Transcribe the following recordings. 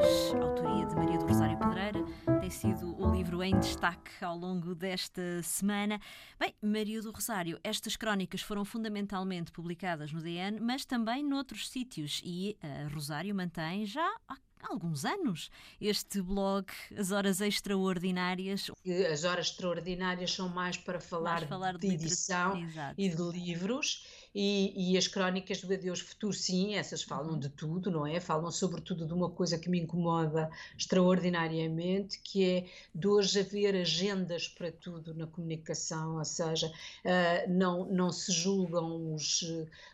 autoria de Maria do Rosário Pedreira, tem sido o livro em destaque ao longo desta semana. Bem, Maria do Rosário, estas crónicas foram fundamentalmente publicadas no DN, mas também noutros sítios e a Rosário mantém já há alguns anos este blog As Horas Extraordinárias. As Horas Extraordinárias são mais para falar, mais falar de, de, edição e de livros e, e, as crónicas do Adeus Futuro, sim, essas falam de tudo, não é? Falam sobretudo de uma coisa que me incomoda extraordinariamente, que é de hoje haver agendas para tudo na comunicação, ou seja, uh, não, não se julgam os,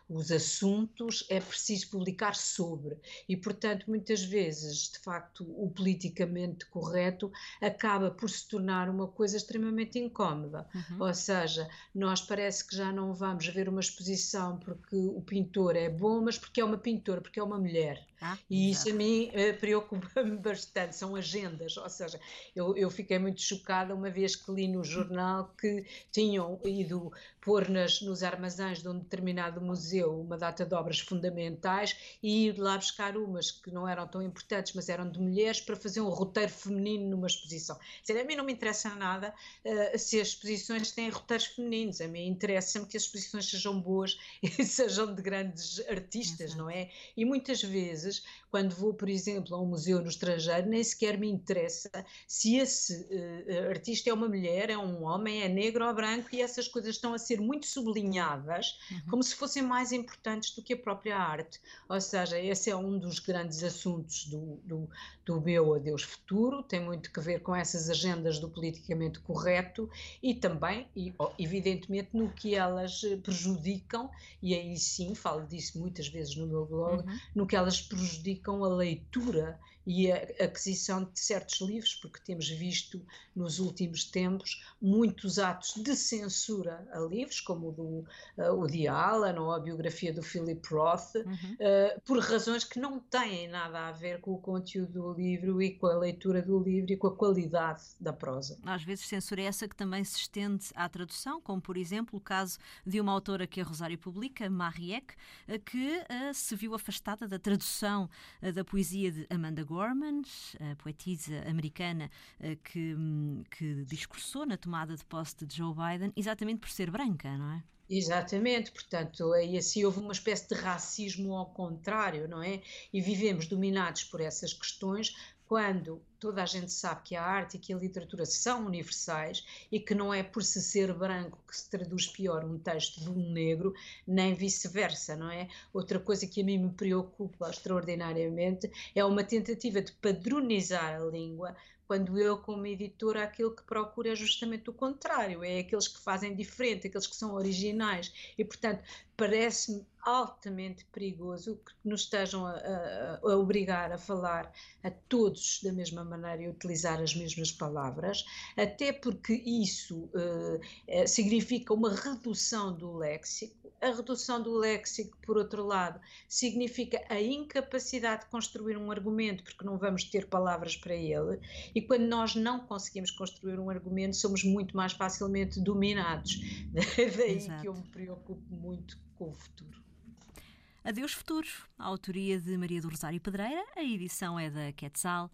os assuntos, é preciso publicar sobre. E, portanto, muitas vezes, de facto, o politicamente correto acaba por se tornar uma coisa extremamente incómoda. Uhum. Ou seja, nós parece que já não vamos ver uma exposição porque o pintor é bom, mas porque é uma pintora, porque é uma mulher. Ah, e isso a mim uh, preocupa-me bastante, são agendas, ou seja, eu, eu fiquei muito chocada uma vez que li no jornal que tinham ido pôr nas, nos armazéns de um determinado museu uma data de obras fundamentais e ir lá buscar umas que não eram tão importantes, mas eram de mulheres, para fazer um roteiro feminino numa exposição. Dizer, a mim não me interessa nada uh, se as exposições têm roteiros femininos, a mim interessa-me que as exposições sejam boas sejam de grandes artistas, Exato. não é? E muitas vezes, quando vou, por exemplo, a um museu no estrangeiro, nem sequer me interessa se esse uh, artista é uma mulher, é um homem, é negro ou branco, e essas coisas estão a ser muito sublinhadas, uhum. como se fossem mais importantes do que a própria arte. Ou seja, esse é um dos grandes assuntos do, do, do meu Adeus Futuro, tem muito que ver com essas agendas do politicamente correto e também, e, evidentemente, no que elas prejudicam e aí sim falo disso muitas vezes no meu blog, uhum. no que elas prejudicam a leitura e a aquisição de certos livros, porque temos visto nos últimos tempos muitos atos de censura a livros, como o, do, uh, o de Alan ou a biografia do Philip Roth, uhum. uh, por razões que não têm nada a ver com o conteúdo do livro e com a leitura do livro e com a qualidade da prosa. Às vezes censura é essa que também se estende à tradução, como por exemplo o caso de uma autora que a Rosário publica, Mariette, que uh, se viu afastada da tradução uh, da poesia de Amanda Gorman, poetisa americana que, um, que discursou na tomada de posse de Joe Biden, exatamente por ser branca, não é? Exatamente, portanto, aí assim houve uma espécie de racismo ao contrário, não é? E vivemos dominados por essas questões quando toda a gente sabe que a arte e que a literatura são universais e que não é por se ser branco que se traduz pior um texto de um negro, nem vice-versa, não é? Outra coisa que a mim me preocupa extraordinariamente é uma tentativa de padronizar a língua, quando eu, como editora, aquilo que procuro é justamente o contrário, é aqueles que fazem diferente, aqueles que são originais. E, portanto, parece-me altamente perigoso que nos estejam a, a, a, obrigar a falar a todos da mesma maneira e utilizar as mesmas palavras, até porque isso uh, significa uma redução do léxico. A redução do léxico, por outro lado, significa a incapacidade de construir um argumento, porque não vamos ter palavras para ele, e quando nós não conseguimos construir um argumento, somos muito mais facilmente dominados. Daí Exato. que eu me preocupo muito com o futuro. Adeus Futuro, a autoria de Maria do Rosário Pedreira, a edição é da Quetzal.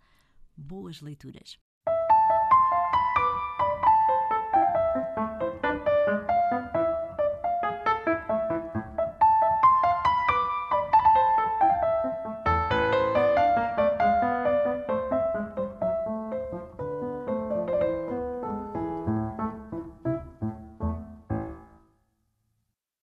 Boas leituras.